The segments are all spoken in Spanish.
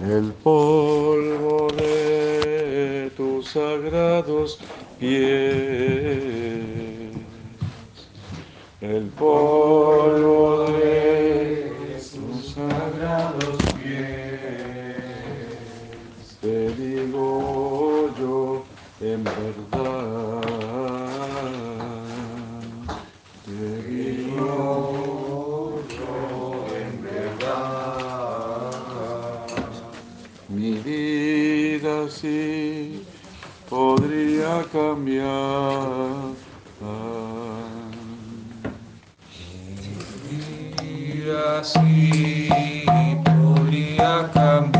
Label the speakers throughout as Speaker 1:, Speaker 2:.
Speaker 1: El polvo de tus sagrados pies, el polvo de tus sagrados pies, te digo yo en verdad. así podría cambiar.
Speaker 2: Así podría cambiar.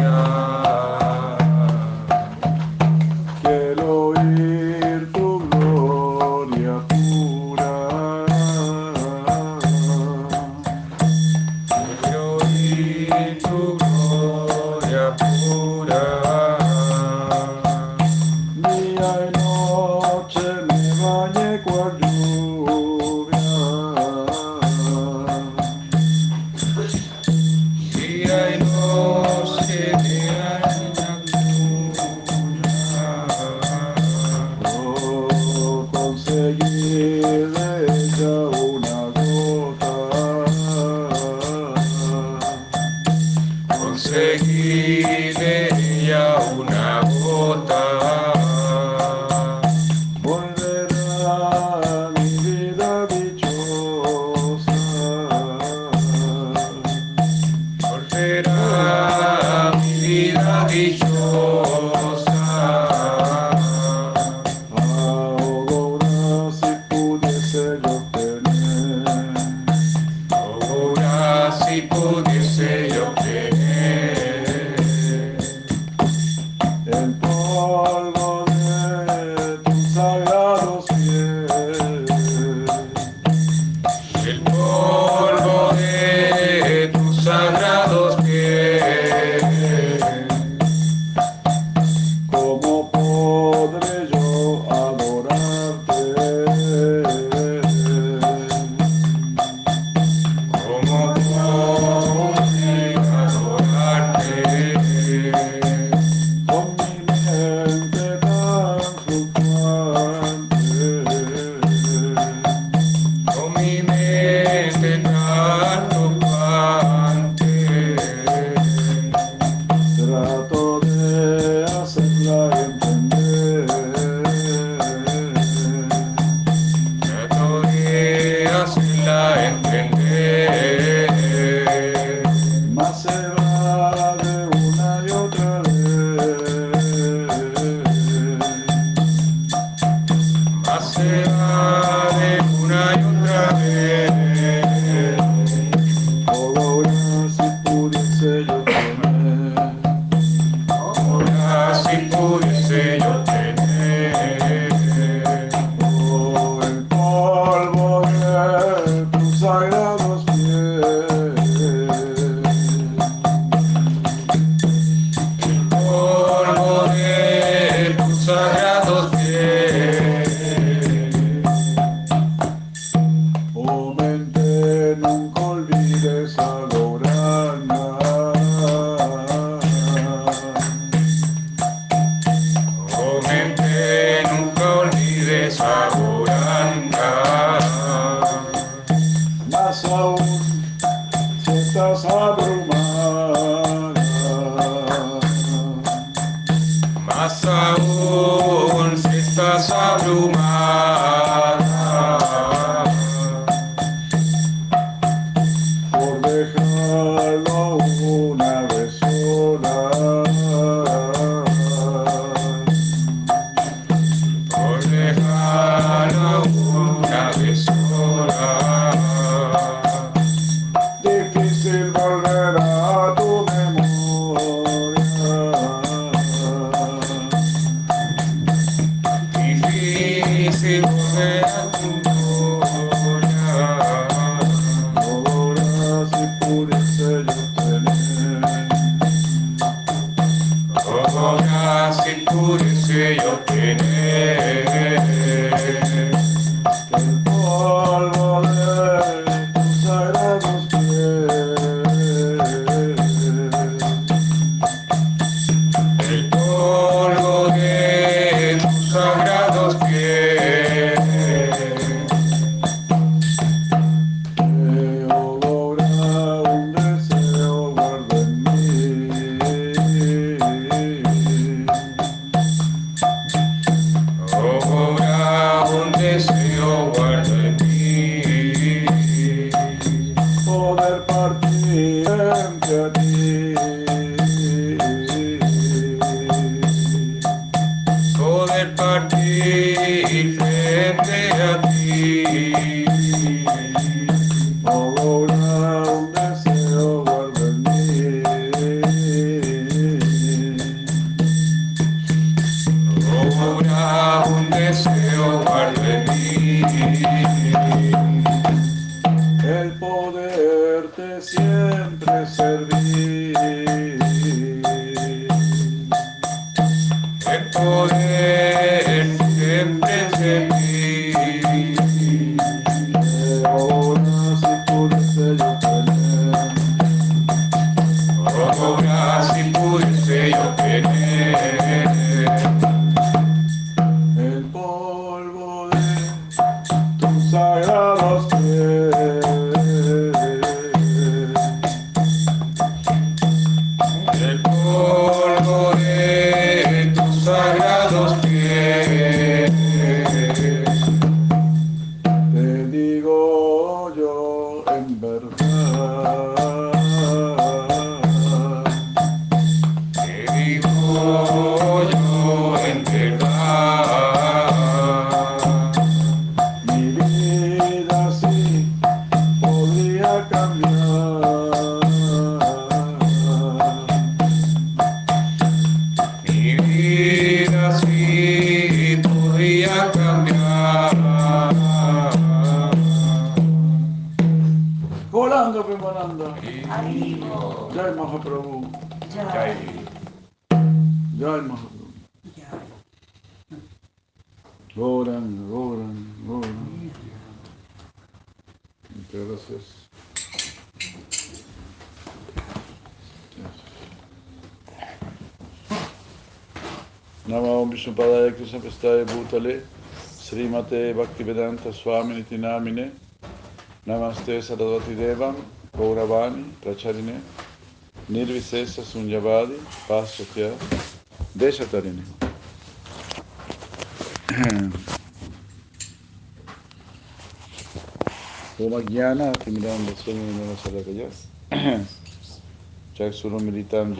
Speaker 1: Shankari नमो विष्णुपदाय कृष्णपस्ताय भूतले श्रीमते भक्तिवेदांत स्वामी नामिने। नमस्ते सरस्वती देव, गौरवाणी प्रचरिने निर्विशेष शून्यवादी, पाश्चात्य देशतरिणे। Roma Timiranda Swami Namasadakayas. Chaksuram Militam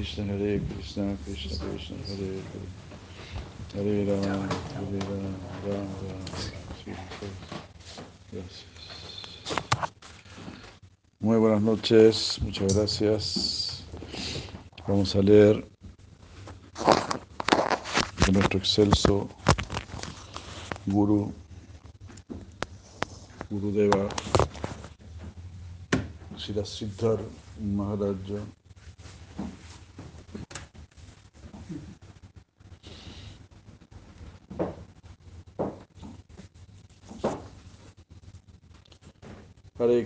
Speaker 1: Krishna, Hare Krishna, Krishna Krishna, Hare Hare, Hare Rama, Hare Rama, Rama Rama. Gracias. Muy buenas noches, muchas gracias. Vamos a leer de nuestro excelso Guru, Gurudeva, Sirasiddhar Maharaja. Hare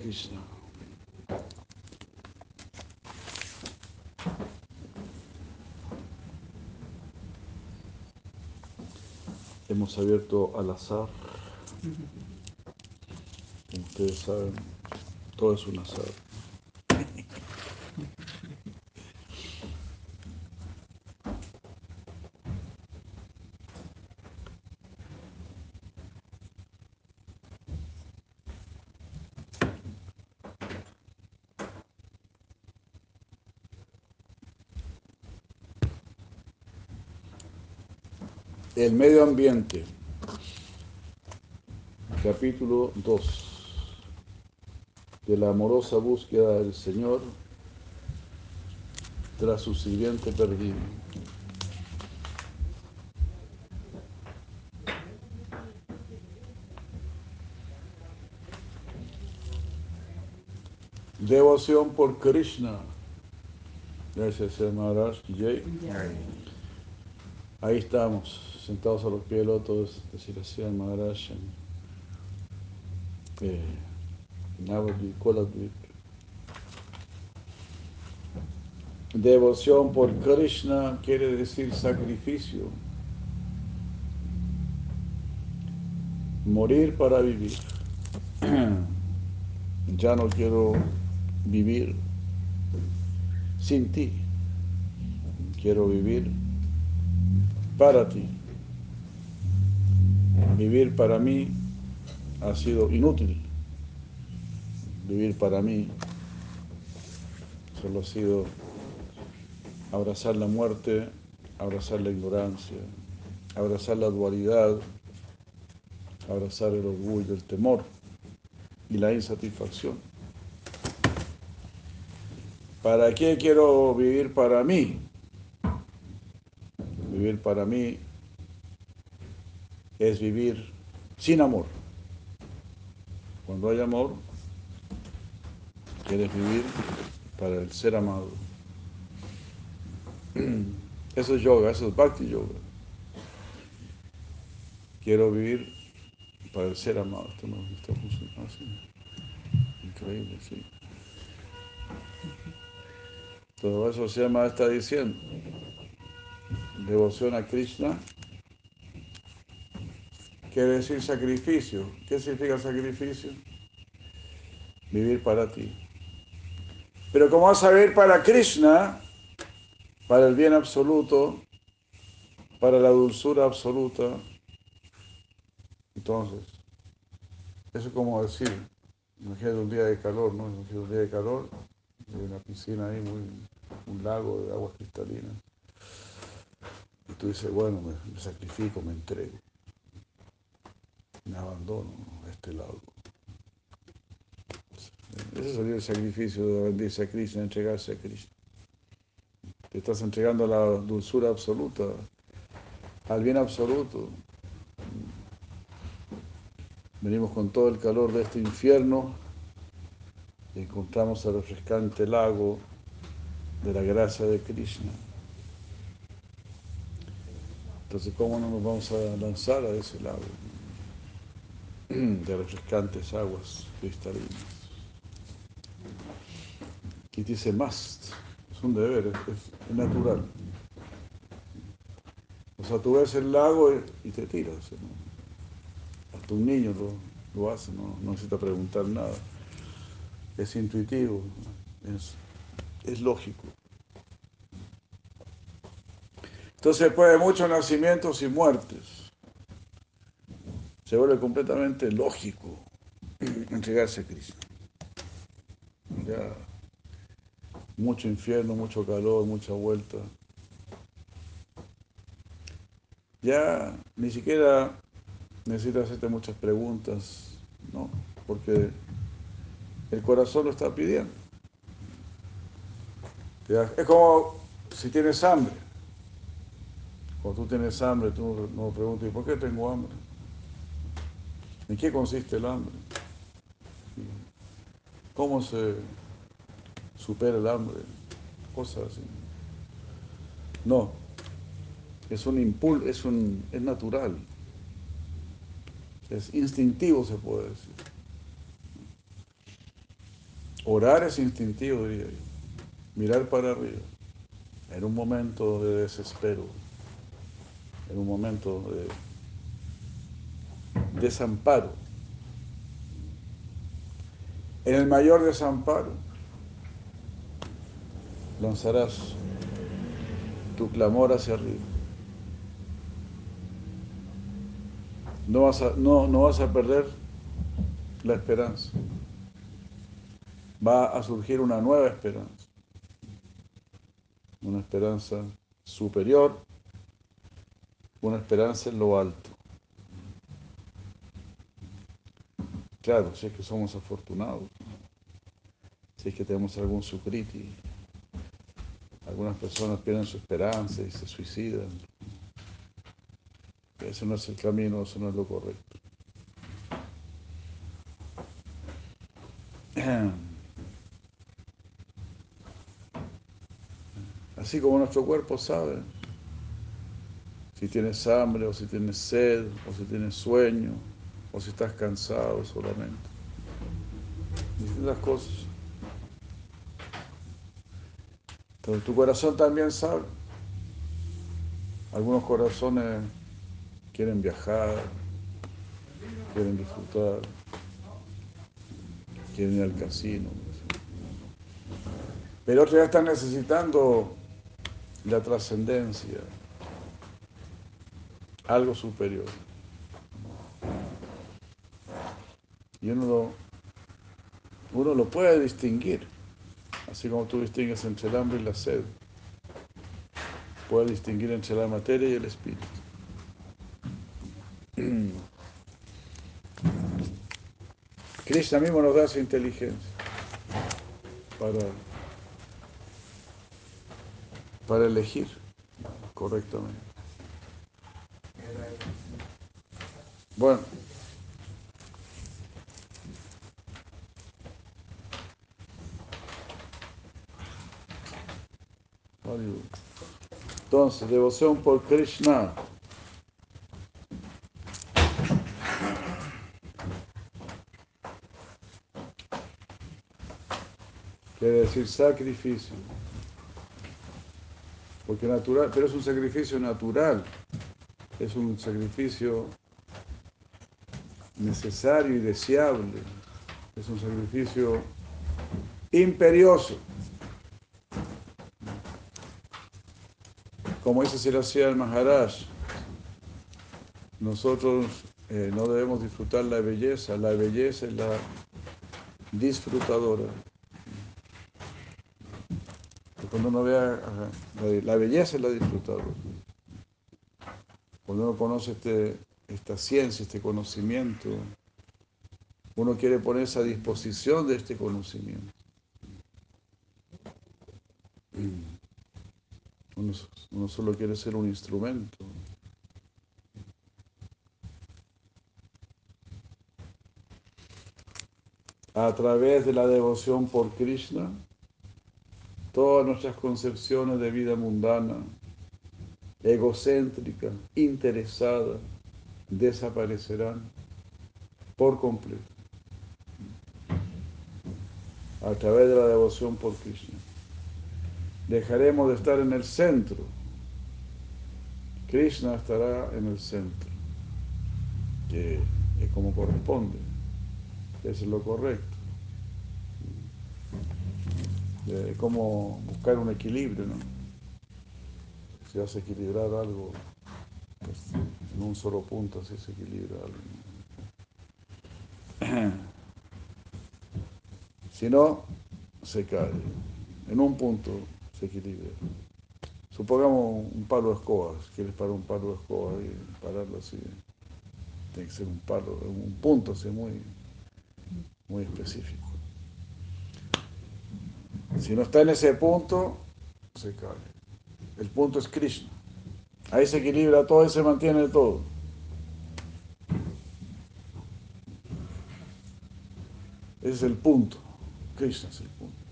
Speaker 1: Hemos abierto al azar. Como ustedes saben, todo es un azar. El medio ambiente. Capítulo 2. De la amorosa búsqueda del Señor tras su sirviente perdido. Devoción por Krishna. Gracias. Maharaj. Ahí estamos, sentados a los pies del loto de Siracía Maharaj en eh. Devoción por Krishna quiere decir sacrificio. Morir para vivir. Ya no quiero vivir sin ti. Quiero vivir para ti. Vivir para mí ha sido inútil. Vivir para mí solo ha sido abrazar la muerte, abrazar la ignorancia, abrazar la dualidad, abrazar el orgullo, el temor y la insatisfacción. ¿Para qué quiero vivir para mí? Vivir para mí es vivir sin amor. Cuando hay amor, quieres vivir para el ser amado. Eso es yoga, eso es bhakti yoga. Quiero vivir para el ser amado. Esto no está funcionando así. Increíble, sí. Todo eso se llama, está diciendo, devoción a Krishna. Quiere decir sacrificio. ¿Qué significa sacrificio? Vivir para ti. Pero como vas a vivir para Krishna, para el bien absoluto, para la dulzura absoluta, entonces, eso es como decir, imagínate un día de calor, ¿no? Imagínate un día de calor, hay una piscina ahí, muy, un lago de aguas cristalinas. Y tú dices, bueno, me, me sacrifico, me entrego, me abandono a este lago. Ese sería el sacrificio de rendirse a Krishna, entregarse a Krishna. Te estás entregando a la dulzura absoluta, al bien absoluto. Venimos con todo el calor de este infierno y encontramos el refrescante lago de la gracia de Krishna. Entonces, ¿cómo no nos vamos a lanzar a ese lago de refrescantes aguas cristalinas? Aquí dice must, es un deber, es, natural. O sea, tú ves el lago y, te tiras. Hasta un niño lo, lo hace, ¿no? no necesita preguntar nada. Es intuitivo, es, es lógico. Entonces, después de muchos nacimientos y muertes, se vuelve completamente lógico entregarse a Cristo. Ya, mucho infierno, mucho calor, mucha vuelta. Ya ni siquiera necesitas hacerte muchas preguntas, ¿no? Porque el corazón lo está pidiendo. Es como si tienes hambre. Cuando tú tienes hambre, tú no preguntas, ¿y por qué tengo hambre? ¿En qué consiste el hambre? ¿Cómo se supera el hambre? Cosas así. No. Es un impulso, es, un, es natural. Es instintivo, se puede decir. Orar es instintivo, diría yo. Mirar para arriba. En un momento de desespero. En un momento de desamparo. En el mayor desamparo lanzarás tu clamor hacia arriba. No vas a, no, no vas a perder la esperanza. Va a surgir una nueva esperanza. Una esperanza superior, una esperanza en lo alto. Claro, si es que somos afortunados, si es que tenemos algún sukriti, algunas personas pierden su esperanza y se suicidan. Ese no es el camino, eso no es lo correcto. Así como nuestro cuerpo sabe si tienes hambre o si tienes sed o si tienes sueño o si estás cansado solamente. Distintas cosas. Entonces tu corazón también sabe. Algunos corazones quieren viajar, quieren disfrutar, quieren ir al casino. Pero otros ya están necesitando la trascendencia, algo superior. Y uno lo, uno lo puede distinguir, así como tú distingues entre el hambre y la sed. Puede distinguir entre la materia y el espíritu. Krishna mismo nos da esa inteligencia para para elegir correctamente. Bueno. Entonces, devoción por Krishna. Quiere decir sacrificio. Porque natural, pero es un sacrificio natural. Es un sacrificio necesario y deseable. Es un sacrificio imperioso. Como dice Siracía el Maharaj, nosotros eh, no debemos disfrutar la belleza, la belleza es la disfrutadora. Cuando uno vea la belleza es la disfrutadora. Cuando uno conoce este, esta ciencia, este conocimiento, uno quiere ponerse a disposición de este conocimiento. Uno, solo quiere ser un instrumento. A través de la devoción por Krishna, todas nuestras concepciones de vida mundana, egocéntrica, interesada, desaparecerán por completo a través de la devoción por Krishna. Dejaremos de estar en el centro. Krishna estará en el centro, que es como corresponde. Eso es lo correcto. Es como buscar un equilibrio, ¿no? Si vas equilibrar algo, pues, en un solo punto así se equilibra algo. Si no, se cae. En un punto se equilibra. Supongamos un palo de escobas, quieres parar un palo de escobas y pararlo así. Tiene que ser un palo, un punto así muy, muy específico. Si no está en ese punto, se cae. El punto es Krishna. Ahí se equilibra todo y se mantiene todo. Ese es el punto. Krishna es el punto.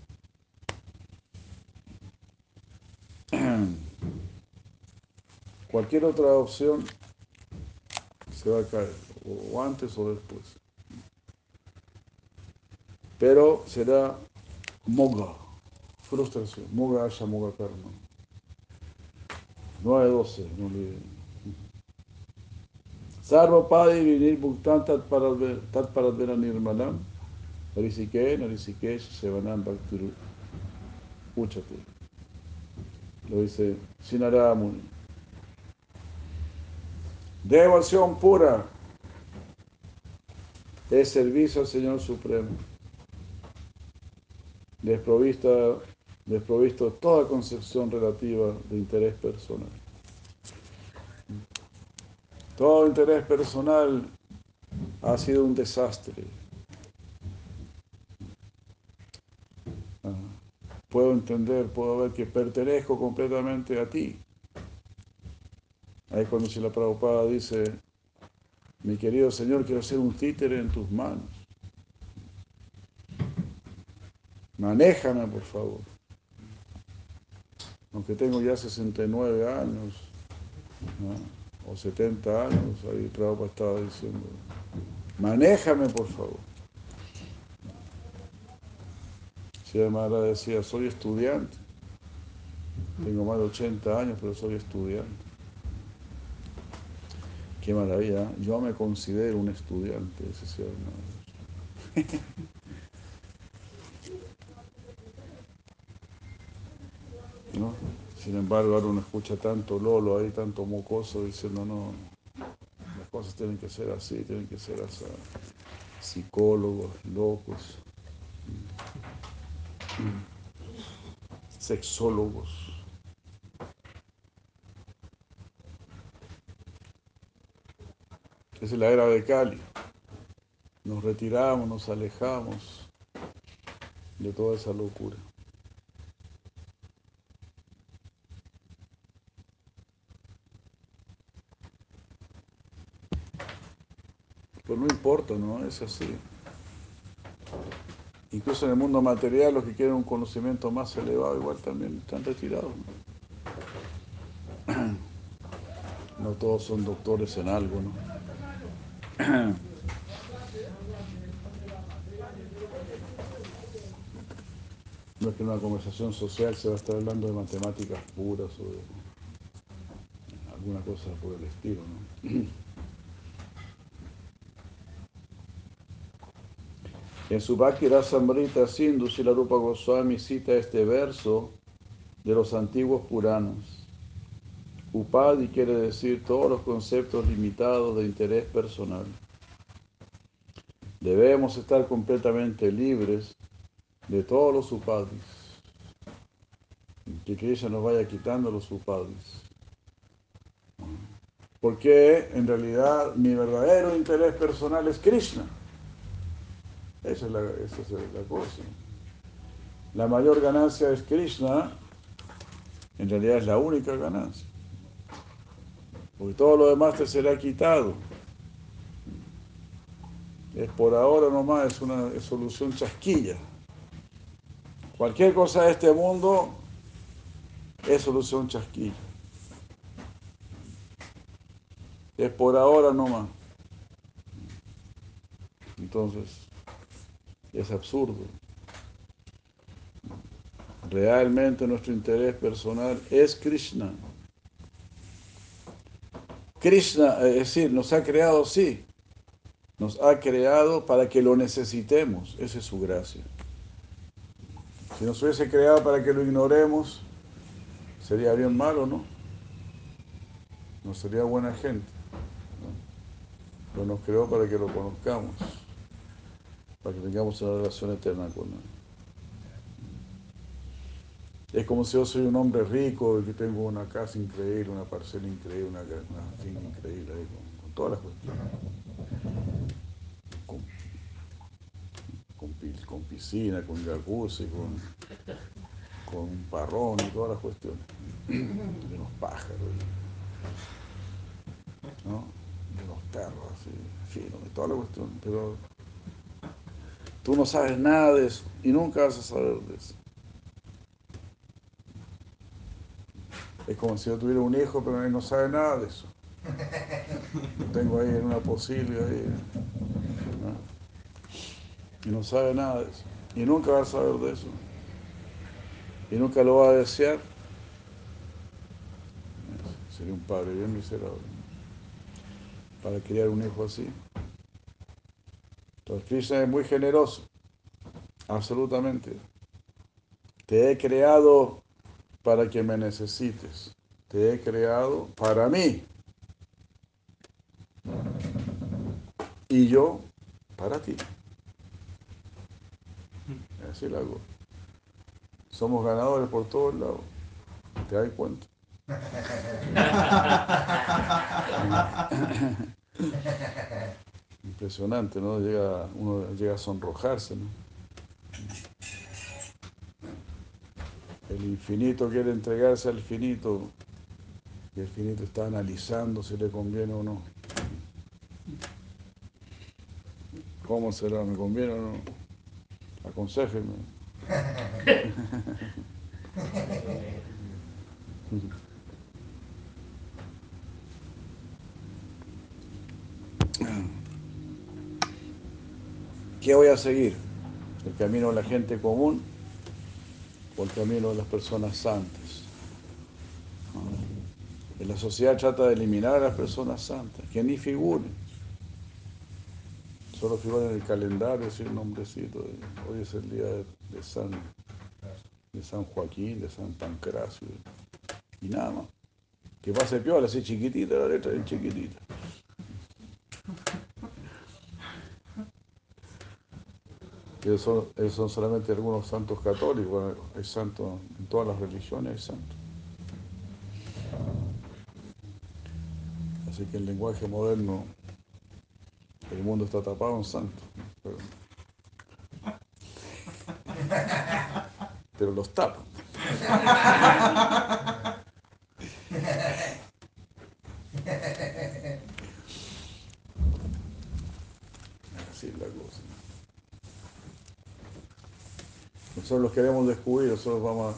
Speaker 1: Cualquier otra opción se va a caer, o antes o después. Pero será moga, frustración, moga haya moga karma. 9-12, no olviden. Sarva Padi Vinir Bhuktan Tat Paradvera Nirmalam Narisike, Narisikesh Sevanam Bhaktiru Uchate. Lo dice Sinaramuni. Devoción pura es servicio al Señor Supremo. Desprovista desprovisto toda concepción relativa de interés personal. Todo interés personal ha sido un desastre. Ah, puedo entender, puedo ver que pertenezco completamente a ti. Ahí cuando la Prabhupada dice, mi querido Señor, quiero ser un títere en tus manos. Manéjame, por favor aunque tengo ya 69 años o 70 años, ahí Prabhupada estaba diciendo, manéjame por favor. Si además decía, soy estudiante, tengo más de 80 años, pero soy estudiante. Qué maravilla, ¿eh? yo me considero un estudiante, ese sea Sin embargo, ahora uno escucha tanto lolo ahí, tanto mocoso diciendo, no, las cosas tienen que ser así, tienen que ser así. Psicólogos, locos, sexólogos. es la era de Cali. Nos retiramos, nos alejamos de toda esa locura. Pero no importa, ¿no? Es así. Incluso en el mundo material, los que quieren un conocimiento más elevado, igual también están retirados. No, no todos son doctores en algo, ¿no? No es que en una conversación social se va a estar hablando de matemáticas puras o de alguna cosa por el estilo, ¿no? En su Bhakti Rasamrita Sindhu, Rupa Goswami cita este verso de los antiguos Puranas. Upadi quiere decir todos los conceptos limitados de interés personal. Debemos estar completamente libres de todos los upadis. Que Krishna nos vaya quitando los upadis. Porque en realidad mi verdadero interés personal es Krishna. Esa es la, esa es la cosa. La mayor ganancia es Krishna, en realidad es la única ganancia. Porque todo lo demás te será quitado. Es por ahora nomás, es una solución chasquilla. Cualquier cosa de este mundo es solución chasquilla. Es por ahora nomás. Entonces, es absurdo. Realmente nuestro interés personal es Krishna. Krishna, es decir, nos ha creado, sí, nos ha creado para que lo necesitemos. Esa es su gracia. Si nos hubiese creado para que lo ignoremos, sería bien malo, ¿no? No sería buena gente. Pero nos creó para que lo conozcamos para que tengamos una relación eterna con Él. Es como si yo soy un hombre rico y que tengo una casa increíble, una parcela increíble, una, finca increíble, con, todas las cuestiones. Con, piscina, con jacuzzi, con, con parrón y todas las cuestiones. De los pájaros, ¿no? de los perros, así, en fin, de todas las cuestiones. Pero Tú no sabes nada de eso y nunca vas a saber de eso. Es como si yo tuviera un hijo, pero él no sabe nada de eso. Lo tengo ahí en una posible y no sabe nada de eso. Y nunca va a saber de eso. Y nunca lo va a desear. Sería un padre bien miserable. Para criar un hijo así. Entonces Krishna es muy generoso, absolutamente. Te he creado para que me necesites. Te he creado para mí. Y yo para ti. Así lo hago. Somos ganadores por todos lados. ¿Te das cuenta? Impresionante, ¿no? Llega, uno llega a sonrojarse, ¿no? El infinito quiere entregarse al finito y el finito está analizando si le conviene o no. ¿Cómo será? ¿Me conviene o no? Aconsejeme. ¿Qué voy a seguir? ¿El camino de la gente común o el camino de las personas santas? En la sociedad trata de eliminar a las personas santas, que ni figuren. Solo figuran en el calendario, así el nombrecito. hoy es el día de, San, de San Joaquín, de San Pancracio. Y nada más. Que pase piola, así chiquitita, la letra es chiquitita. Esos son, solamente algunos santos católicos, hay santos en todas las religiones, hay santos. Así que el lenguaje moderno, el mundo está tapado en santos. Pero, pero los tapan. Nosotros los queremos descubrir, nosotros vamos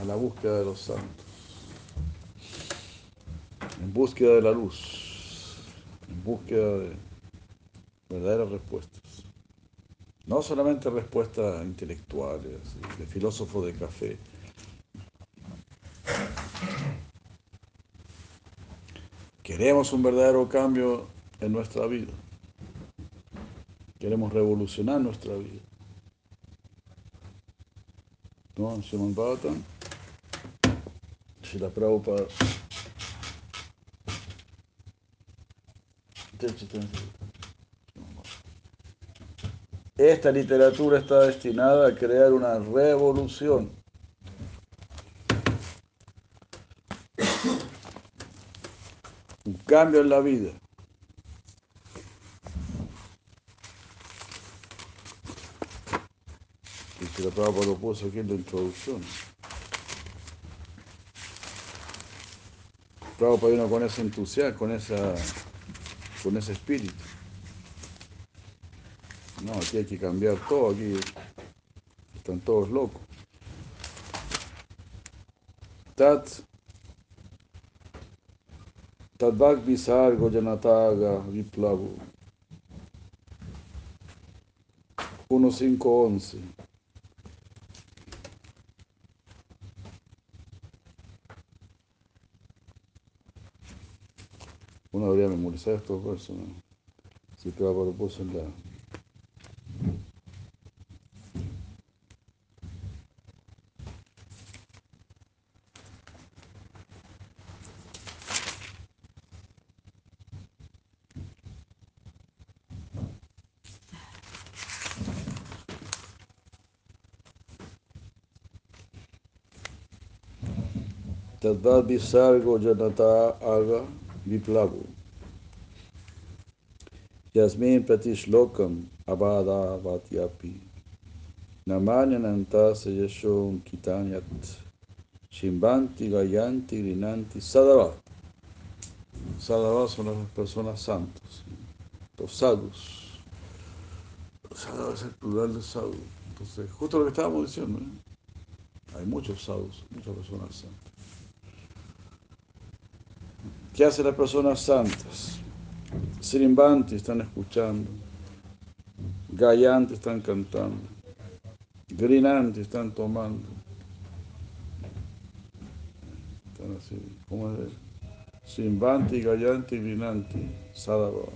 Speaker 1: a, la búsqueda de los santos. En búsqueda de la luz. En búsqueda de verdaderas respuestas. No solamente respuestas intelectuales, de filósofo de café. Queremos un verdadero cambio en nuestra vida. Queremos revolucionar nuestra vida. ¿No? Simon Bhattan, Shila Prabhupada. Esta literatura está destinada a crear una revolución. Un cambio en la vida. Y se lo Prabhupada lo puso aquí en la introducción. Prabhupada vino con ese entusiasmo, con, esa, con ese espíritu. No, aquí hay que cambiar todo, aquí están todos locos. Tat Tadvak Visargo Janataga Viplavu 1511 Uno debería memorizar estos versos, ¿no? Si te va a propósito en la Tadvad visargo janata aga viplavu. Yasmin pratishlokam abada vatyapi. Namanyananta sayashom kitanyat. Shimbanti gayanti grinanti sadava. Sadava son las personas santas, los sadhus. Sadhava es el plural de sadhu. Entonces, justo lo que estábamos diciendo, ¿eh? hay muchos sadhus, muchas personas santas. ¿Qué hacen las personas santas? Sirimbanti están escuchando, Gayanti están cantando, Grinanti están tomando. Están así, ¿cómo es? Simbanti, Gayanti, Grinanti, Sadhava.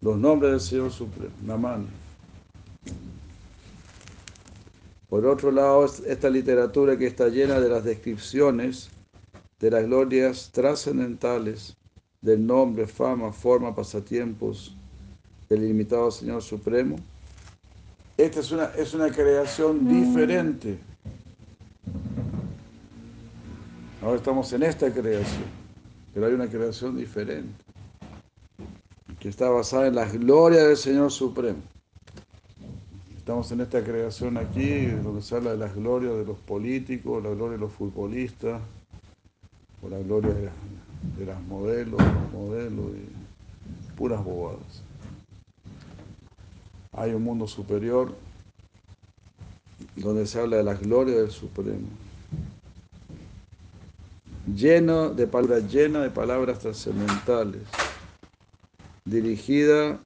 Speaker 1: Los nombres del Señor Supremo, Naman. Por otro lado, esta literatura que está llena de las descripciones de las glorias trascendentales del nombre, fama, forma, pasatiempos del ilimitado Señor Supremo. Esta es una, es una creación diferente. Ahora estamos en esta creación, pero hay una creación diferente, que está basada en la gloria del Señor Supremo. Estamos en esta creación aquí, donde se habla de las glorias de los políticos, la gloria de los futbolistas, la gloria de, de las modelos, los modelos y puras bobadas. Hay un mundo superior donde se habla de la gloria del Supremo. Lleno de palabras, llena de palabras trascendentales, dirigida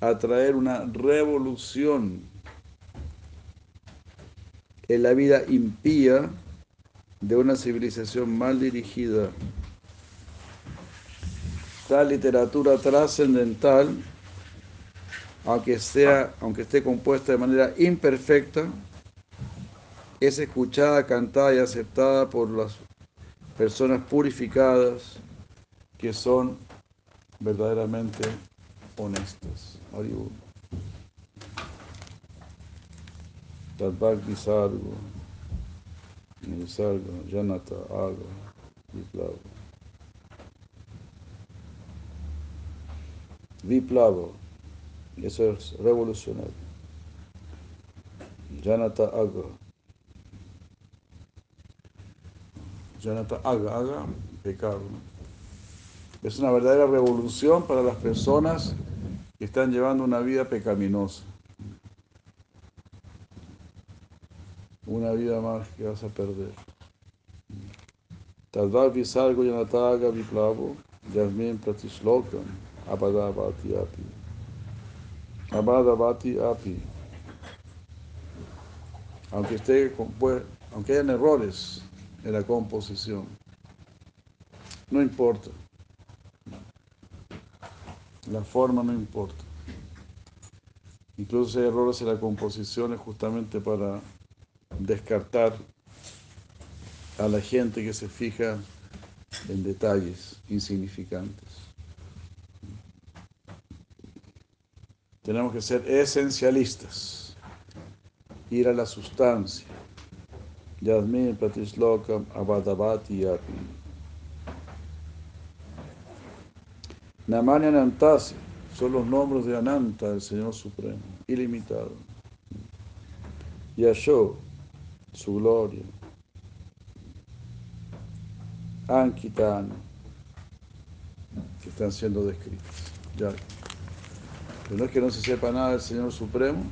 Speaker 1: a traer una revolución en la vida impía de una civilización mal dirigida. Tal literatura trascendental, aunque, sea, aunque esté compuesta de manera imperfecta, es escuchada, cantada y aceptada por las personas purificadas que son verdaderamente honestas. Haribol. Tadbhak Visargo. Nisarga, Janata, Aga, Viplava. Viplava, eso es revolucionario. Janata Aga. Janata Aga, Aga, pecado. Es una verdadera revolución para las personas que están llevando una vida pecaminosa. Una vida más que vas a perder. Tadvar visargo yanataga viplavo, yasmin pratislokam, abadabati api. Abadabati api. Aunque, esté, aunque hayan errores en la composición, no importa. La forma no importa. Incluso hay errores en la composición es justamente para descartar a la gente que se fija en detalles insignificantes. Tenemos que ser esencialistas, ir a la sustancia. Yasmin Pratislokam Abadabati Yapi. Namani Anantasi son los nombres de Ananta, el Señor Supremo, ilimitado. Yasho, su gloria. Ankitana, que están siendo descritas. Ya. Pero no es que no se sepa nada del Señor Supremo.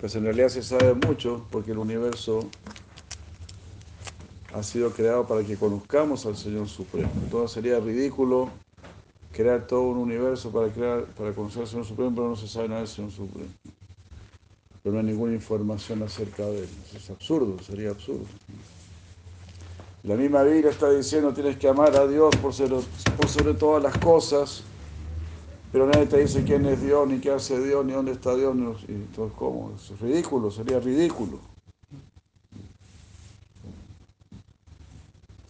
Speaker 1: Pues en realidad se sabe mucho porque el universo ha sido creado para que conozcamos al Señor Supremo. Entonces sería ridículo crear todo un universo para, crear, para conocer al Señor Supremo, pero no se sabe nada del Señor Supremo. Pero no hay ninguna información acerca de él. Es absurdo, sería absurdo. La misma Biblia está diciendo tienes que amar a Dios por sobre, por sobre todas las cosas, pero nadie te dice quién es Dios, ni qué hace Dios, ni dónde está Dios. Ni, y entonces, ¿cómo? Eso es ridículo, sería ridículo.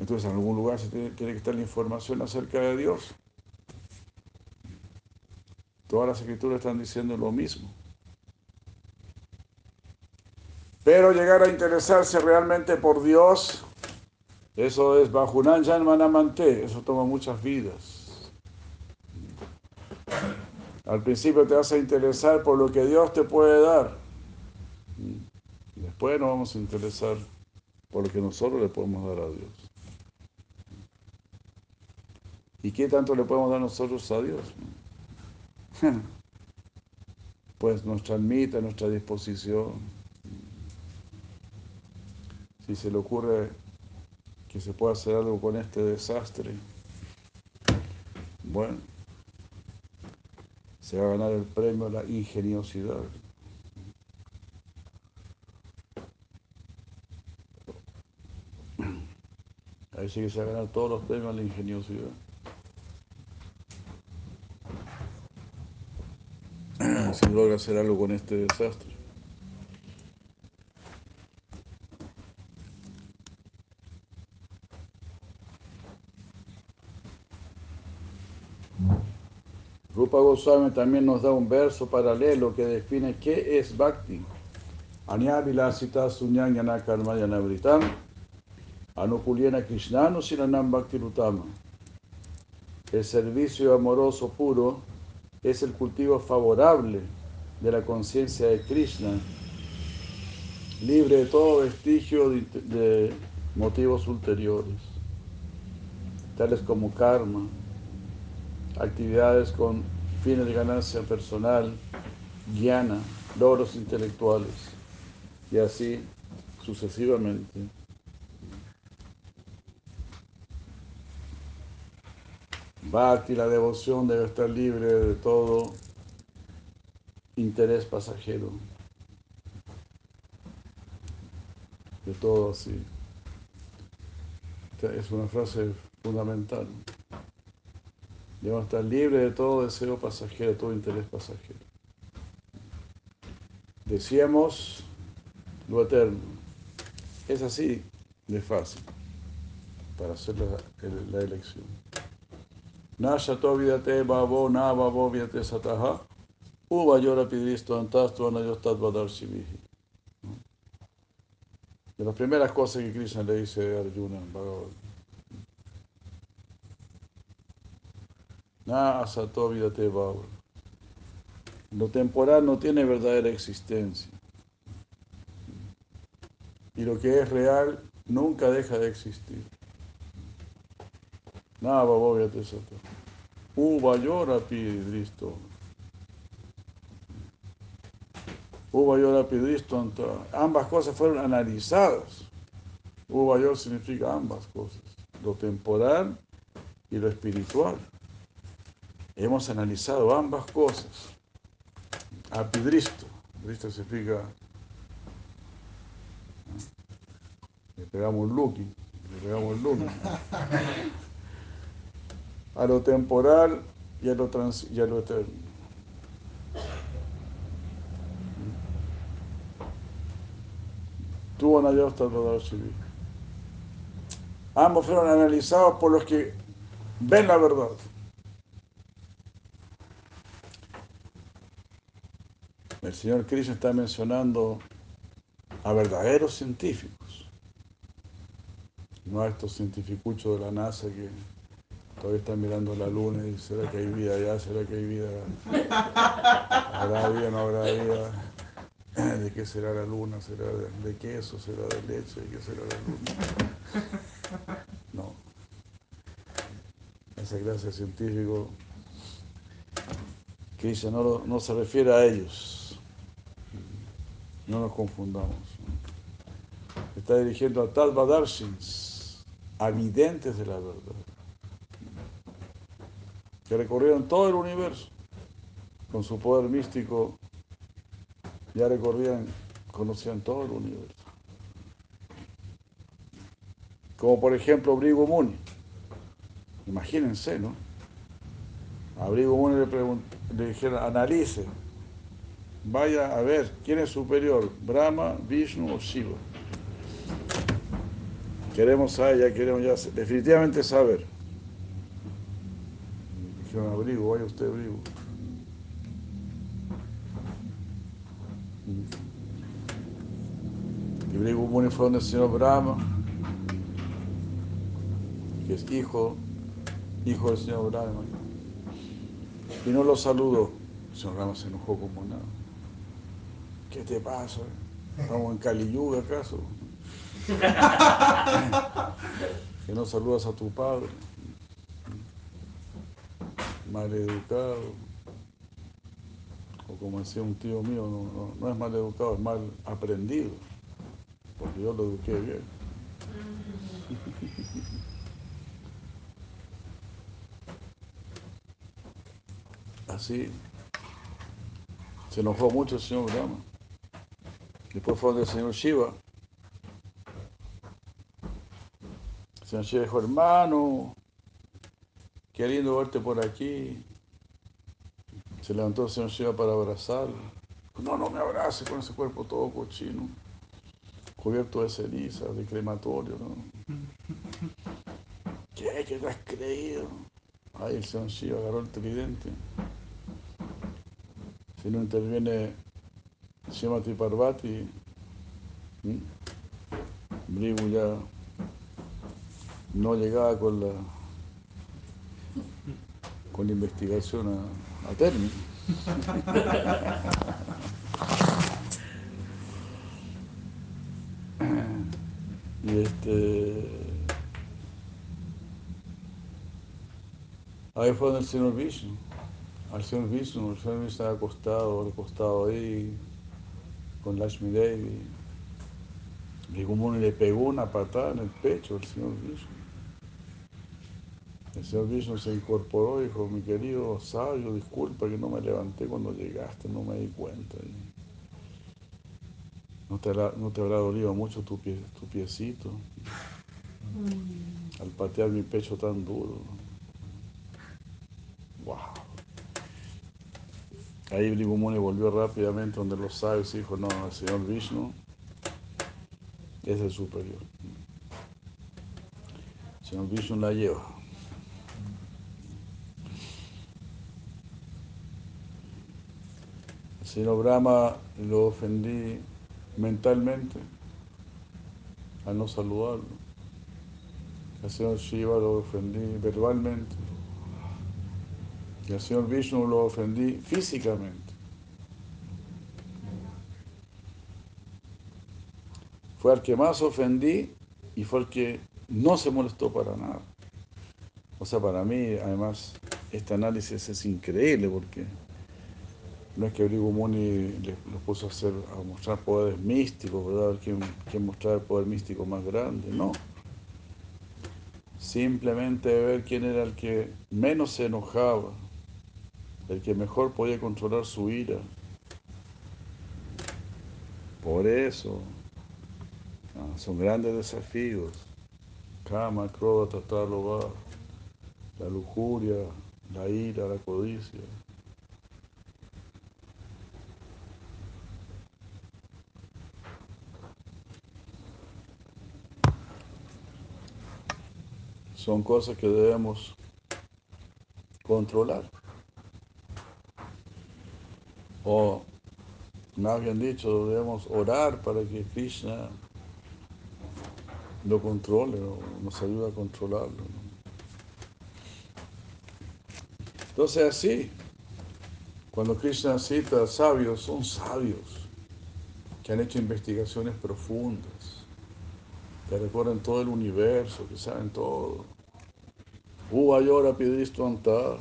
Speaker 1: Entonces, en algún lugar tiene que estar la información acerca de Dios. Todas las escrituras están diciendo lo mismo. Pero llegar a interesarse realmente por Dios, eso es Bajunan Manamante, eso toma muchas vidas. Al principio te vas a interesar por lo que Dios te puede dar. Después nos vamos a interesar por lo que nosotros le podemos dar a Dios. ¿Y qué tanto le podemos dar nosotros a Dios? Pues nuestra almita, nuestra disposición. Si se le ocurre que se pueda hacer algo con este desastre, bueno, se va a ganar el premio a la ingeniosidad. Ahí sí que se va a ganar todos los premios a la ingeniosidad. Si logra hacer algo con este desastre. Rupa Goswami también nos da un verso paralelo que define qué es Bhakti. Anyavilasita sunyanyana karma yanavritam anukuliena krishnanu siranam bhakti rutama. El servicio amoroso puro es el cultivo favorable de la conciencia de Krishna, libre de todo vestigio de, motivos ulteriores, tales como karma, actividades con fines de ganancia personal, guiana, logros intelectuales y así sucesivamente. Bhakti, la devoción debe estar libre de todo interés pasajero, de todo así. Es una frase fundamental. Debemos estar libres de todo deseo pasajero, de todo interés pasajero. Decíamos lo eterno. Es así de fácil para hacer la, la elección. Nashato vidate babo na babo vidate sataha De las primeras cosas que Krishna le dice a Arjuna en Bhagavad Na asato vidate babo. Lo temporal no tiene verdadera existencia. Y lo que es real nunca deja de existir. Nada, babo, ya te sato. Uvayor Pidristanta, ambas cosas fueron analizadas. Uvayor significa ambas cosas, lo temporal y lo espiritual. Hemos analizado ambas cosas. Apidristo, Pidristo significa le pegamos un looking, le pegamos un looking. A lo temporal y a lo, trans, y a lo eterno. Tuvo una hasta civil. Ambos fueron analizados por los que ven la verdad. El señor Krishna está mencionando a verdaderos científicos, no a estos cientificuchos de la NASA que todavía están mirando la luna y será que hay vida allá, será que hay vida, habrá vida, no habrá vida. ¿De qué será la luna? ¿Será de, queso? ¿Será de leche? ¿De qué será la luna? No. Esa de científico que dice no, no se refiere a ellos. No nos confundamos. Está dirigiendo a Talvadarshins, evidentes de la verdad, que recorrieron todo el universo con su poder místico ya recorrían, conocían todo el universo. Como por ejemplo Brigo Muni. Imagínense, ¿no? A Brigo Muni le, le dijeron, analice, vaya a ver quién es superior, Brahma, Vishnu o Shiva. Queremos saber, ya queremos ya definitivamente saber. Dijeron, abrigo, vaya usted, abrigo. Y Brigumuni fue donde el señor Brahma, que es hijo, hijo del señor Brahma, y no lo saludó. El señor Brahma se enojó como nada. ¿Qué te pasa? ¿Estamos en Kali Yuga acaso? que no saludas a tu padre. Mal educado. O como decía un tío mío, no, no, es mal educado, es mal aprendido porque yo lo eduqué bien. Así se enojó mucho el señor Brahma. Después fue donde el señor Shiva. El señor Shiva dijo, hermano, qué lindo verte por aquí. Se levantó el señor Shiva para abrazarlo. No, no me abrace con ese cuerpo todo cochino cubierto de ceniza, de crematorio, ¿no? ¿Qué? ¿Qué te has creído? Ahí el señor Shiva agarró el tridente. Si no interviene Shemati Parvati, Brigu ya no llegaba con la con la investigación a, a término. Y este. Ahí fue donde el señor Vishnu. Al señor Vishnu, el señor Vishnu estaba acostado, acostado ahí, con Lashmi Devi. Rigumuni le pegó una patada en el pecho al señor Vishnu. El señor Vishnu se incorporó y dijo, mi querido sabio, disculpa que no me levanté cuando llegaste, no me di cuenta. ¿No te, habrá, ¿No te habrá dolido mucho tu, pie, tu piecito? Al patear mi pecho tan duro. ¡Wow! Ahí Brigumuni volvió rápidamente donde los sabios y dijo, no, el señor Vishnu es el superior. El señor Vishnu la lleva. Señor Brahma lo ofendí mentalmente al no saludarlo. Al señor Shiva lo ofendí verbalmente. Y al señor Vishnu lo ofendí físicamente. Fue al que más ofendí y fue el que no se molestó para nada. O sea, para mí, además, este análisis es increíble porque no es que Brigu Muni los puso a, hacer, a mostrar poderes místicos, ¿verdad? A ver quién, quién mostraba el poder místico más grande, no. Simplemente ver quién era el que menos se enojaba, el que mejor podía controlar su ira. Por eso ah, son grandes desafíos. Kama, Kroda, Tatalova, la lujuria, la ira, la codicia. Son cosas que debemos controlar. O, más bien dicho, debemos orar para que Krishna lo controle o nos ayude a controlarlo. Entonces así, cuando Krishna cita sabios, son sabios que han hecho investigaciones profundas, que recorren todo el universo, que saben todo. Uvayora pidisto antar.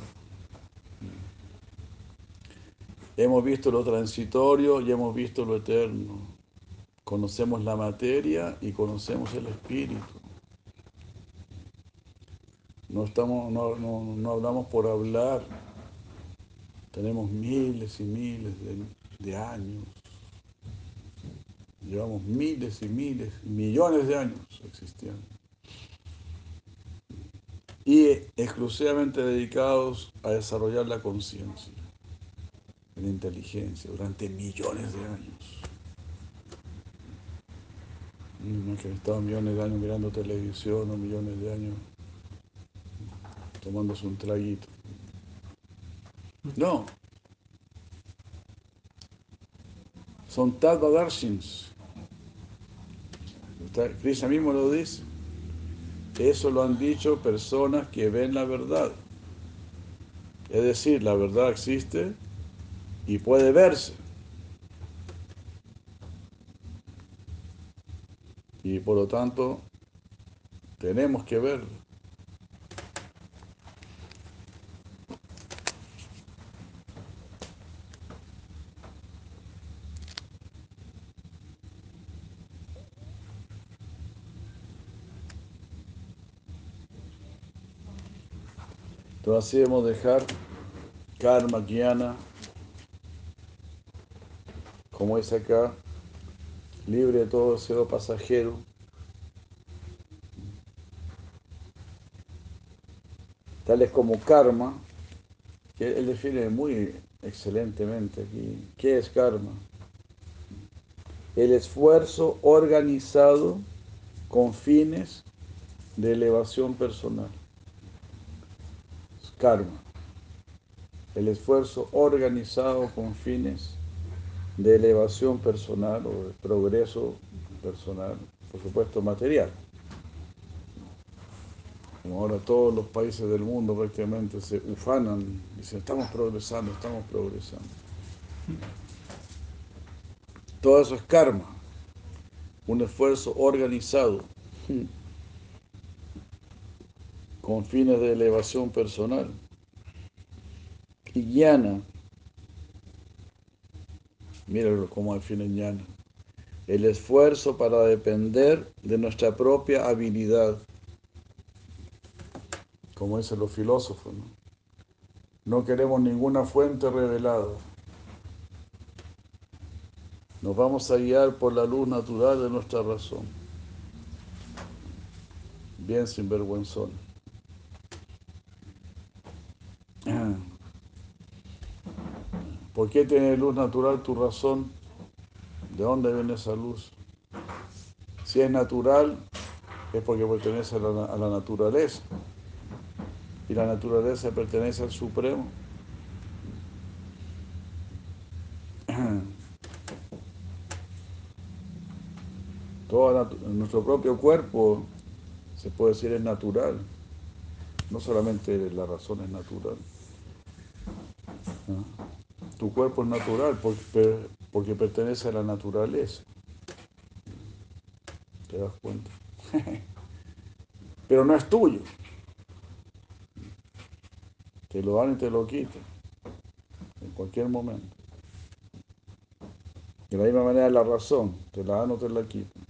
Speaker 1: Hemos visto lo transitorio y hemos visto lo eterno. Conocemos la materia y conocemos el espíritu. No, estamos, no, no, no hablamos por hablar. Tenemos miles y miles de, de años. Llevamos miles y miles, millones de años existiendo. Y exclusivamente dedicados a desarrollar la conciencia, la inteligencia, durante millones de años. No que han estado millones de años mirando televisión o millones de años tomándose un traguito. No. Son Tadvadarshins. Krishna mismo lo dice. Eso lo han dicho personas que ven la verdad. Es decir, la verdad existe y puede verse. Y por lo tanto, tenemos que verlo. Así debemos dejar karma, jnana, como es acá, libre de todo deseo pasajero. Tales como karma, que él define muy excelentemente aquí. ¿Qué es karma? El esfuerzo organizado con fines de elevación personal karma, el esfuerzo organizado con fines de elevación personal o de progreso personal, por supuesto material. Como ahora todos los países del mundo prácticamente se ufanan, dicen, estamos progresando, estamos progresando. Todo eso es karma, un esfuerzo organizado con fines de elevación personal. Y jnana, míralo cómo define jnana, el esfuerzo para depender de nuestra propia habilidad, como dicen los filósofos. ¿no? no queremos ninguna fuente revelada. Nos vamos a guiar por la luz natural de nuestra razón. Bien sinvergüenzón. ¿Por qué tiene luz natural tu razón? ¿De dónde viene esa luz? Si es natural, es porque pertenece a la, a la naturaleza. Y la naturaleza pertenece al Supremo. Todo nuestro propio cuerpo, se puede decir, es natural. No solamente la razón es natural. Tu cuerpo es natural porque, porque pertenece a la naturaleza. ¿Te das cuenta? Pero no es tuyo. Te lo dan y te lo quitan. En cualquier momento. De la misma manera la razón, te la dan o te la quitan.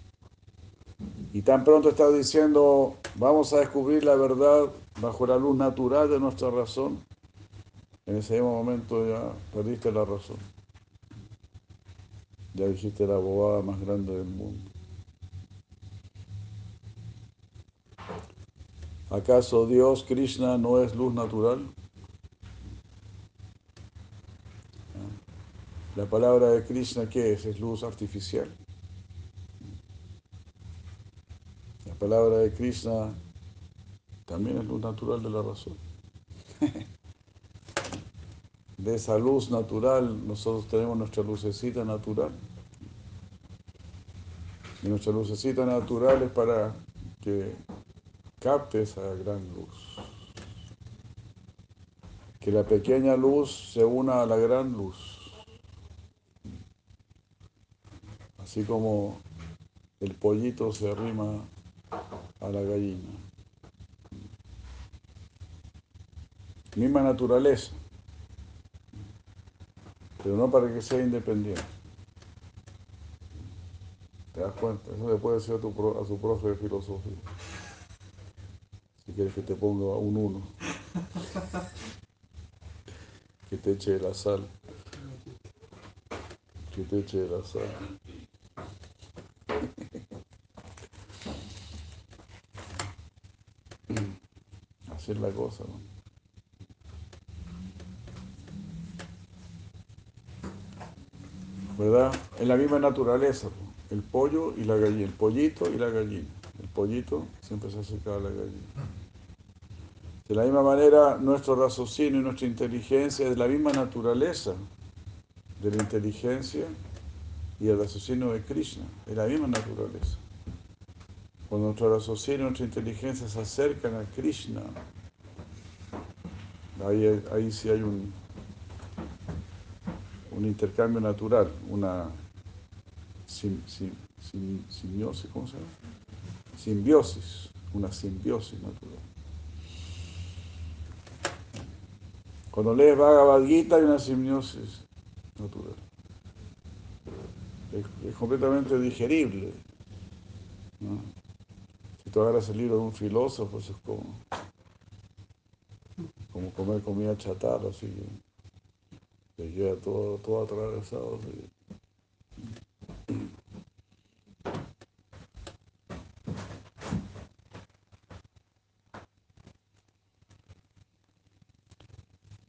Speaker 1: Y tan pronto estás diciendo, vamos a descubrir la verdad bajo la luz natural de nuestra razón, en ese mismo momento ya perdiste la razón. Ya dijiste la bobada más grande del mundo. ¿Acaso Dios, Krishna, no es luz natural? La palabra de Krishna, ¿qué es? Es luz artificial. La palabra de Krishna también es luz natural de la razón. De esa luz natural nosotros tenemos nuestra lucecita natural. Y nuestra lucecita natural es para que capte esa gran luz. Que la pequeña luz se una a la gran luz. Así como el pollito se arrima a la gallina. Misma naturaleza, pero no para que sea independiente. ¿Te das cuenta? Eso le puede decir a, tu, a su profe de filosofía. Si quieres que te ponga un uno. Que te eche la sal. Que te eche la sal. Así es la cosa, ¿no? ¿Verdad? Es la misma naturaleza, el pollo y la gallina, el pollito y la gallina. El pollito siempre se acerca a la gallina. De la misma manera, nuestro raciocinio y nuestra inteligencia es la misma naturaleza de la inteligencia y el raciocinio de Krishna, es la misma naturaleza. Cuando nuestro raciocinio y nuestra inteligencia se acercan a Krishna, ahí, ahí sí hay un, un intercambio natural, una sim- sim- sim- simbiosis, ¿cómo se llama? Simbiosis, una simbiosis natural. Cuando lees Bhagavad Gita hay una simbiosis natural. Es, completamente digerible. Si tú agarras el libro de un filósofo, eso es como, como comer comida chatarra, así que te queda todo, todo atravesado.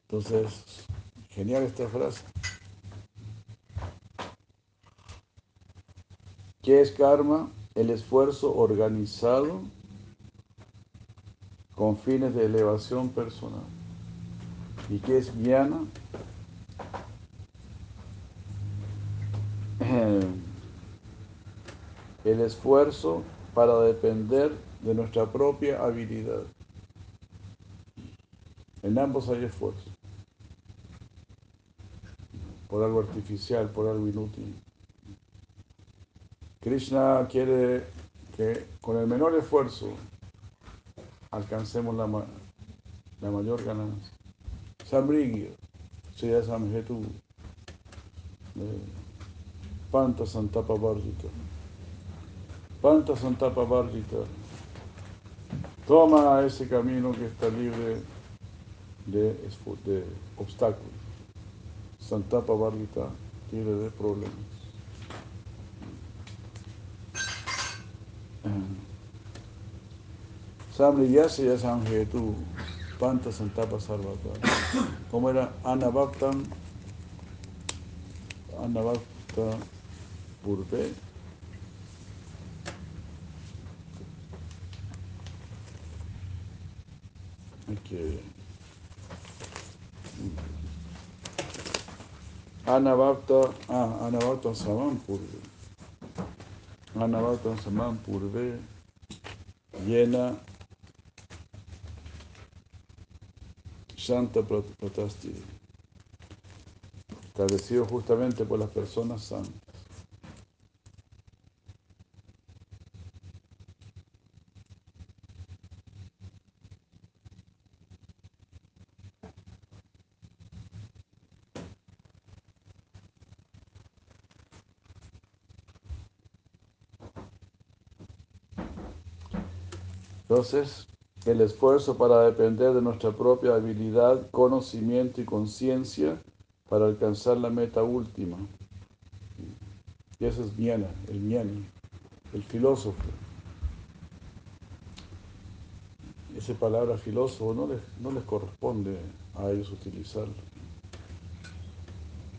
Speaker 1: Entonces, genial esta frase. ¿Qué es karma? El esfuerzo organizado con fines de elevación personal. ¿Y qué es jnana? El esfuerzo para depender de nuestra propia habilidad. En ambos hay esfuerzo. Por algo artificial, por algo inútil. Krishna quiere que con el menor esfuerzo alcancemos la, ma- la mayor ganancia. Samrigya, Shreya Samhetu, eh, Panta Santapa Varjita. Panta Santapa Varjita. Toma ese camino que está libre de, obstáculos. Santapa Varjita, libre de problemas. Samriyasya ya samhetu, panta santapa sarvata. ¿Cómo era? Anabhaktam, Anabhakta Purve. Que... Anabhakta, ah, Anabhakta Samam Purve. Anabhakta Samam Purve. Llena Shanta Prat- Pratasti, establecido justamente por las personas santas. Entonces, el esfuerzo para depender de nuestra propia habilidad, conocimiento y conciencia para alcanzar la meta última. Y ese es Miena, el Miani, el filósofo. Esa palabra filósofo no les, no les corresponde a ellos utilizarlo.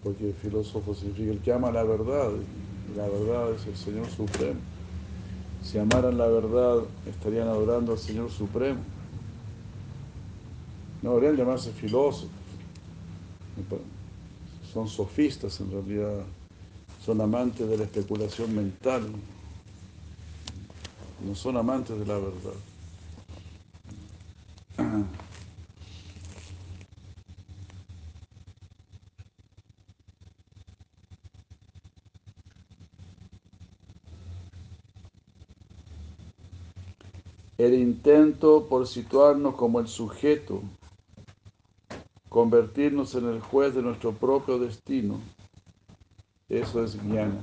Speaker 1: Porque filósofo significa el que ama la verdad, la verdad es el Señor Supremo. Si amaran la verdad, estarían adorando al Señor Supremo. No deberían llamarse filósofos. Son sofistas en realidad. Son amantes de la especulación mental. No son amantes de la verdad. El intento por situarnos como el sujeto, convertirnos en el juez de nuestro propio destino, eso es guiana.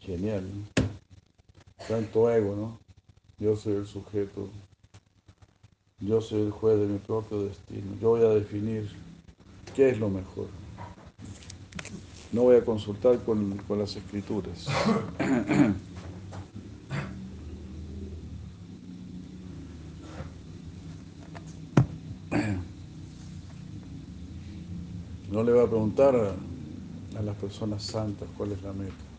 Speaker 1: Genial. Tanto ego, ¿no? Yo soy el sujeto. Yo soy el juez de mi propio destino. Yo voy a definir qué es lo mejor. No voy a consultar con, con las escrituras. No le va a preguntar a, a las personas santas cuál es la meta.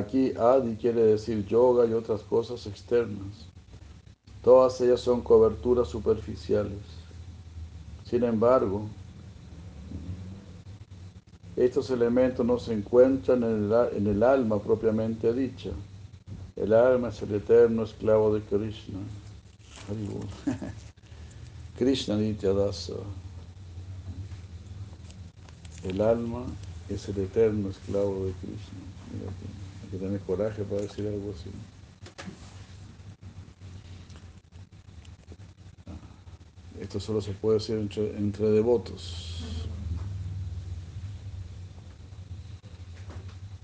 Speaker 1: Aquí Adi quiere decir yoga y otras cosas externas. Todas ellas son coberturas superficiales. Sin embargo, estos elementos no se encuentran en el, alma propiamente dicha. El alma es el eterno esclavo de Krishna. Krishna Nityadasa. El alma es el eterno esclavo de Krishna. Que tener coraje para decir algo así. Esto solo se puede decir entre, entre devotos.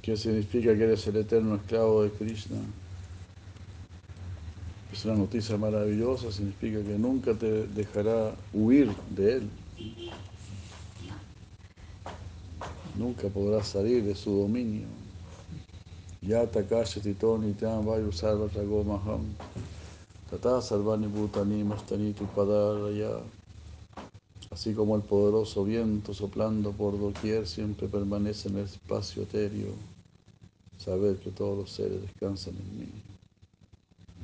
Speaker 1: ¿Qué significa que eres el eterno esclavo de Krishna? Es una noticia maravillosa, significa que nunca te dejará huir de él. Nunca podrás salir de su dominio. Ya takashati toni tam vayu sarva maham. Tata sarvani bhutani mastani tu padaraya. Así como el poderoso viento soplando por doquier siempre permanece en el espacio etéreo. Saber que todos los seres descansan en mí.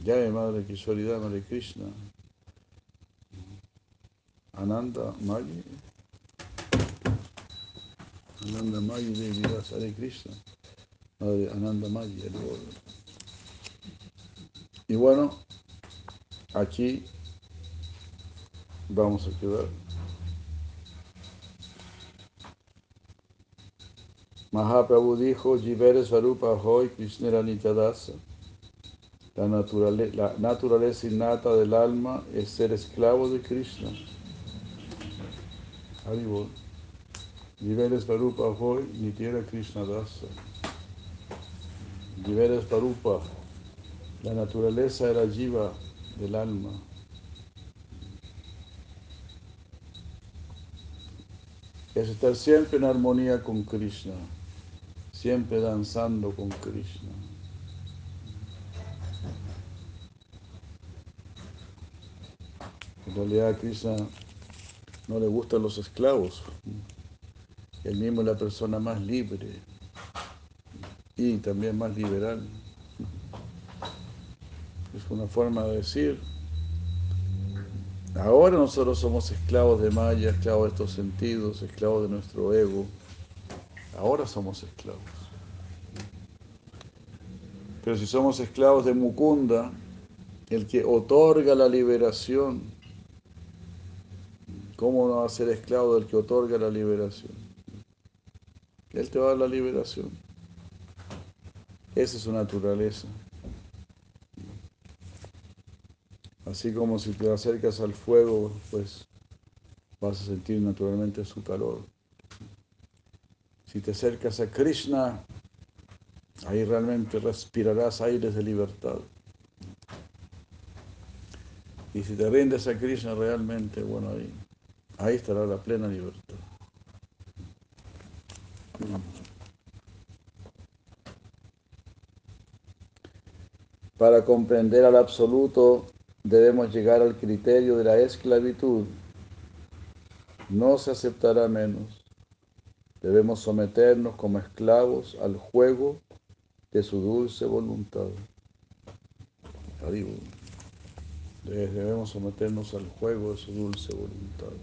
Speaker 1: Jai Madre Kishorida, Madre Krishna. Ananda Magi. Ananda Magi de Hare Krishna. Ananda Lord. Y bueno, aquí vamos a quedar. Mahaprabhu dijo, Jivere Swarupa Hoy Krishnera Nityadasa. La, la naturaleza innata del alma es ser esclavo de Krishna. Haribol. Jivere Hoy Nityera Krishna Dasa. Jivere Swarupa. La naturaleza era jiva del alma. Es estar siempre en armonía con Krishna, siempre danzando con Krishna. En realidad a Krishna no le gustan los esclavos. Él mismo es la persona más libre y también más liberal. Es una forma de decir, ahora nosotros somos esclavos de Maya, esclavos de estos sentidos, esclavos de nuestro ego. Ahora somos esclavos. Pero si somos esclavos de Mukunda, el que otorga la liberación, ¿Cómo no va a ser esclavo del que otorga la liberación? Él te va a dar la liberación. Esa es su naturaleza. Así como si te acercas al fuego, pues vas a sentir naturalmente su calor. Si te acercas a Krishna, ahí realmente respirarás aires de libertad. Y si te rindes a Krishna realmente, bueno, ahí, ahí estará la plena libertad. Para comprender al absoluto debemos llegar al criterio de la esclavitud. No se aceptará menos. Debemos someternos como esclavos al juego de su dulce voluntad. Debemos someternos al juego de su dulce voluntad.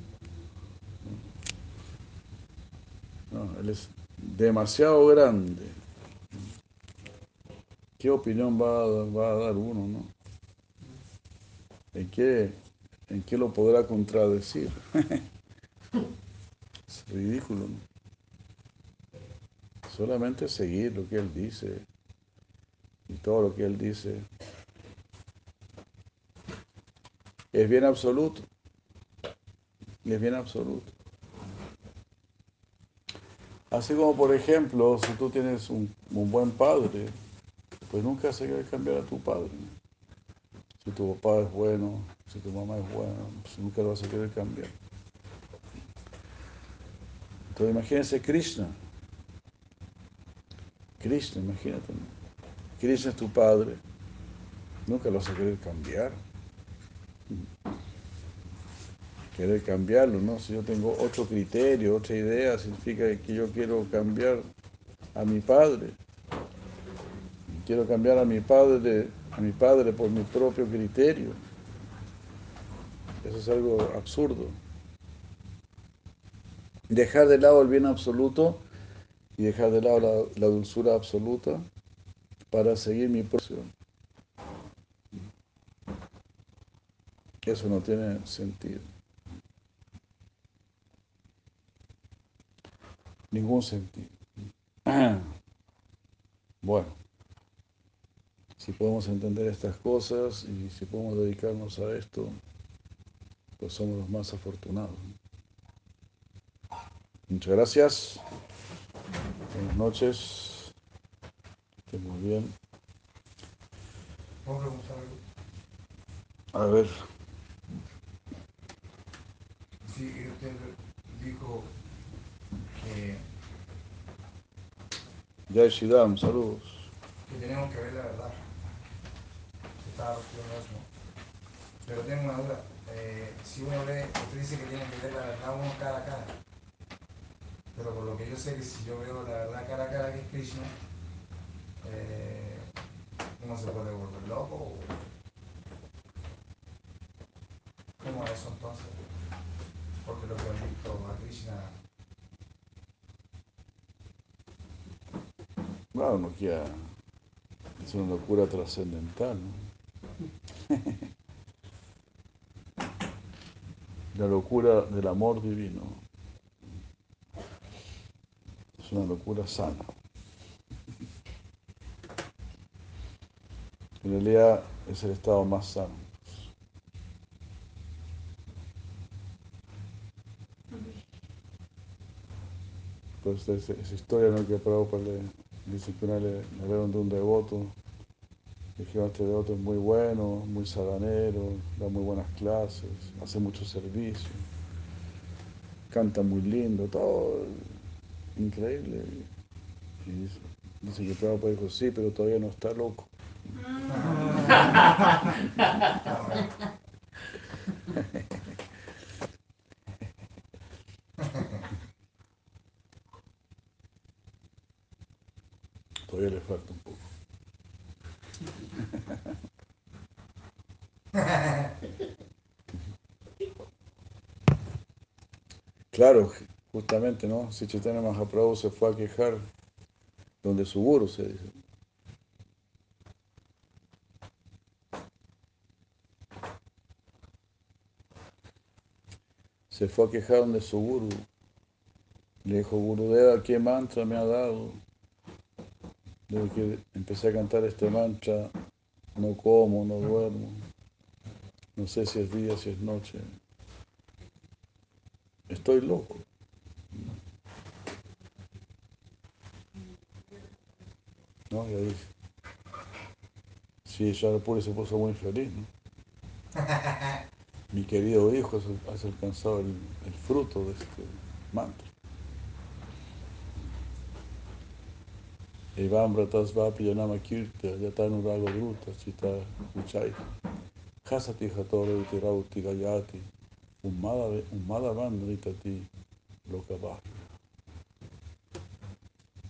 Speaker 1: No, él es demasiado grande. ¿Qué opinión va a, dar uno, no? ¿En qué, ¿En qué lo podrá contradecir? es ridículo. Solamente seguir lo que él dice y todo lo que él dice es bien absoluto. Es bien absoluto. Así como, por ejemplo, si tú tienes un buen padre, pues nunca se debe cambiar a tu padre. Si tu papá es bueno, si tu mamá es buena, pues nunca lo vas a querer cambiar. Entonces imagínense Krishna. Krishna, imagínate. Krishna es tu padre. Nunca lo vas a querer cambiar. Querer cambiarlo, ¿no? Si yo tengo otro criterio, otra idea, significa que yo quiero cambiar a mi padre. Quiero cambiar a mi padre, a mi padre por mi propio criterio. Eso es algo absurdo. Dejar de lado el bien absoluto y dejar de lado la, dulzura absoluta para seguir mi propio. Eso no tiene sentido. Ningún sentido. Bueno, si podemos entender estas cosas y si podemos dedicarnos a esto, pues somos los más afortunados. Muchas gracias. Buenas noches. Que estén muy bien. A ver,
Speaker 3: Sí, usted dijo que,
Speaker 1: Jai Shidam, saludos.
Speaker 3: que tenemos que ver la verdad. Pero tengo una duda. Eh, si uno ve, usted dice que tiene que ver la verdad uno cara a cara. Pero por lo que yo sé que si yo veo la verdad cara a cara que es Krishna, eh, uno se puede volver loco. ¿Cómo es eso entonces? Porque lo que han visto a Krishna
Speaker 1: Bueno, quiera. Es una locura trascendental, ¿no? La locura del amor divino. Es una locura sana. En realidad es el estado más sano. Pues esa, historia ¿no? que Prabhupada le dice que una le, le de un devoto. Dijeron, este devoto es muy bueno, muy sabanero, da muy buenas clases, hace mucho servicio, canta muy lindo, todo increíble. Y dice, dice que Prabhupada dijo, sí, pero todavía no está loco. Todavía le falta un poco. Claro, justamente, ¿no? Si Chaitanya Mahaprabhu se fue a quejar donde su guru se dice. se fue a quejar de su guru. Le dijo, Gurudeva, ¿qué mantra me ha dado? Desde que empecé a cantar este mantra, no como, no duermo. No sé si es día, si es noche. Estoy loco. ¿No? Y ahí, sí, Sharapuri se puso muy feliz, ¿no? Mi querido hijo, has, alcanzado el, el fruto de este mantra. Evam Vratas Vapi Yanama Kirtya Yatanurago Druta Chita Uchai Hasati Hatoro Tirauti Gayati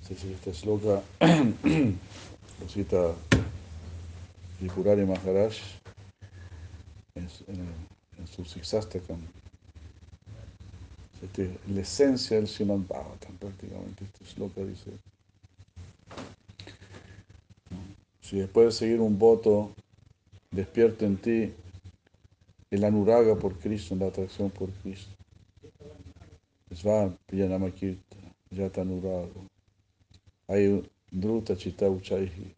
Speaker 1: Es decir, este sloka lo cita Tripurari Maharaj en, su- en, su Siksastakam. Este, la esencia del Srimad Bhagavatam prácticamente. Este sloka dice. Si después de seguir un voto despierta en ti el anuraga por Cristo, la atracción por Cristo. Sva Priyanama Kirta, Yata Anuraga. Hay Druta Chita Uchaihi.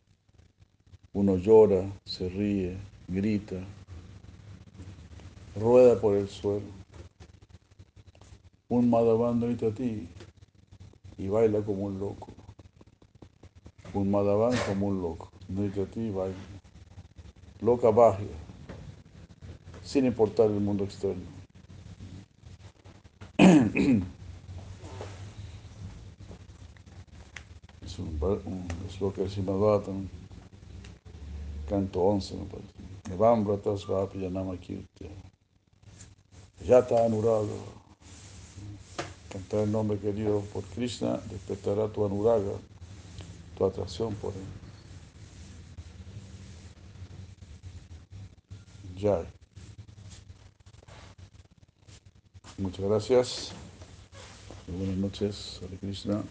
Speaker 1: Uno llora, se ríe, grita, rueda por el suelo. Un grita a ti y baila como un loco. Un Madhavan como un loco. A ti baila. Loca baja, sin importar el mundo externo. Es un, sloka de Srimad canto 11, me parece. Evam Vratas Vapi Yanama Kirtya. Yata Anuraga. Cantar el nombre querido por Krishna despertará tu anuraga, tu atracción por él. Jai. Muchas gracias. Buenas noches, Hare Krishna.